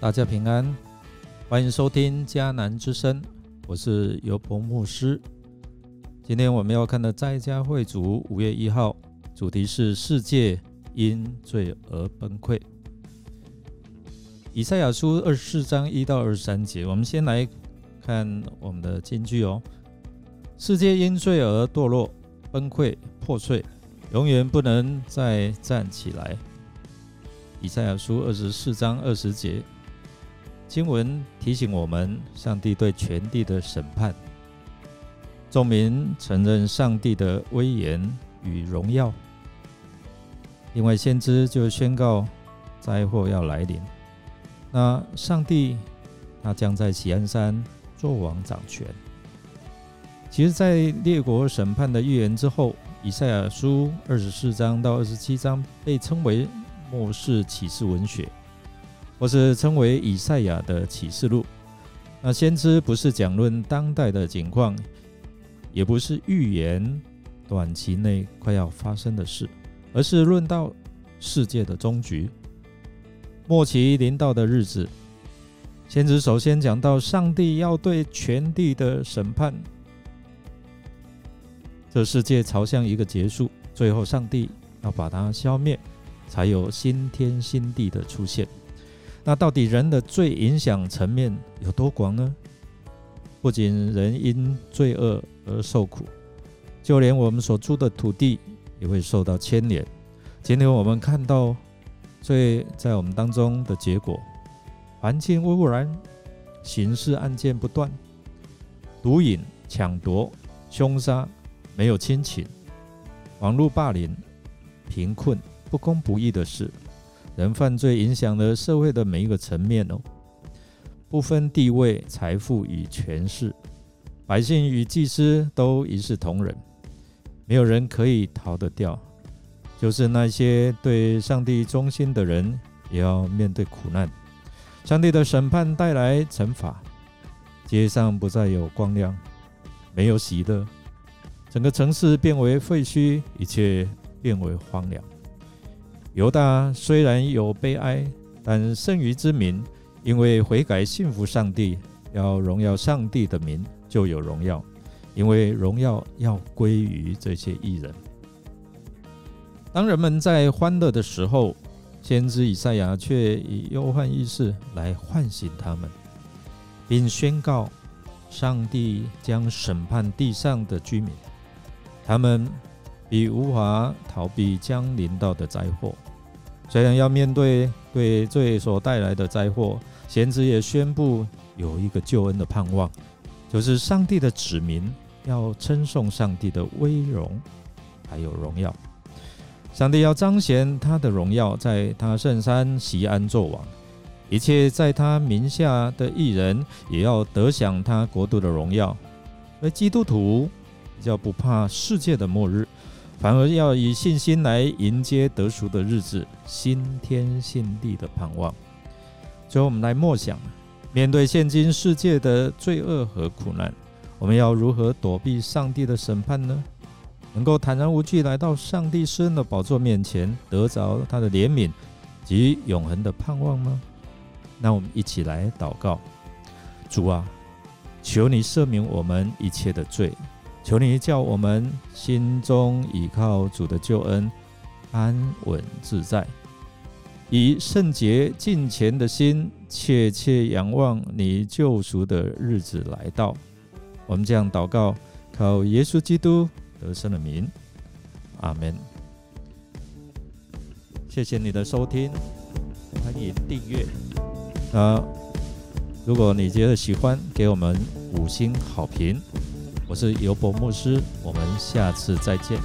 大家平安，欢迎收听迦南之声，我是尤伯牧师。今天我们要看的在家会主五月一号，主题是世界因罪而崩溃。以赛亚书二十四章一到二十三节，我们先来看我们的金句哦。世界因罪而堕落、崩溃、破碎，永远不能再站起来。以赛亚书二十四章二十节。经文提醒我们，上帝对全地的审判。众民承认上帝的威严与荣耀。另外，先知就宣告灾祸要来临。那上帝，他将在喜安山作王掌权。其实，在列国审判的预言之后，以赛亚书二十四章到二十七章被称为末世启示文学。或是称为以赛亚的启示录。那先知不是讲论当代的景况，也不是预言短期内快要发生的事，而是论到世界的终局、末期临到的日子。先知首先讲到上帝要对全地的审判，这世界朝向一个结束，最后上帝要把它消灭，才有新天新地的出现。那到底人的罪影响层面有多广呢？不仅人因罪恶而受苦，就连我们所住的土地也会受到牵连。今天我们看到罪在我们当中的结果：环境污染、刑事案件不断、毒瘾、抢夺、凶杀、没有亲情、网络霸凌、贫困、不公不义的事。人犯罪影响了社会的每一个层面哦，不分地位、财富与权势，百姓与祭司都一视同仁，没有人可以逃得掉。就是那些对上帝忠心的人，也要面对苦难。上帝的审判带来惩罚，街上不再有光亮，没有喜乐，整个城市变为废墟，一切变为荒凉。犹大虽然有悲哀，但剩余之民因为悔改信服上帝，要荣耀上帝的名，就有荣耀，因为荣耀要归于这些艺人。当人们在欢乐的时候，先知以赛亚却以忧患意识来唤醒他们，并宣告上帝将审判地上的居民，他们。已无法逃避将临到的灾祸。虽然要面对对罪所带来的灾祸，贤子也宣布有一个救恩的盼望，就是上帝的子民要称颂上帝的威荣，还有荣耀。上帝要彰显他的荣耀，在他圣山席安作王，一切在他名下的艺人也要得享他国度的荣耀。而基督徒比较不怕世界的末日。反而要以信心来迎接得赎的日子，新天新地的盼望。最后，我们来默想：面对现今世界的罪恶和苦难，我们要如何躲避上帝的审判呢？能够坦然无惧来到上帝施恩的宝座面前，得着他的怜悯及永恒的盼望吗？那我们一起来祷告：主啊，求你赦免我们一切的罪。求你叫我们心中倚靠主的救恩，安稳自在，以圣洁敬虔的心，切切仰望你救赎的日子来到。我们这样祷告，靠耶稣基督得胜的名，阿门。谢谢你的收听，欢迎订阅。啊，如果你觉得喜欢，给我们五星好评。我是尤博牧师，我们下次再见。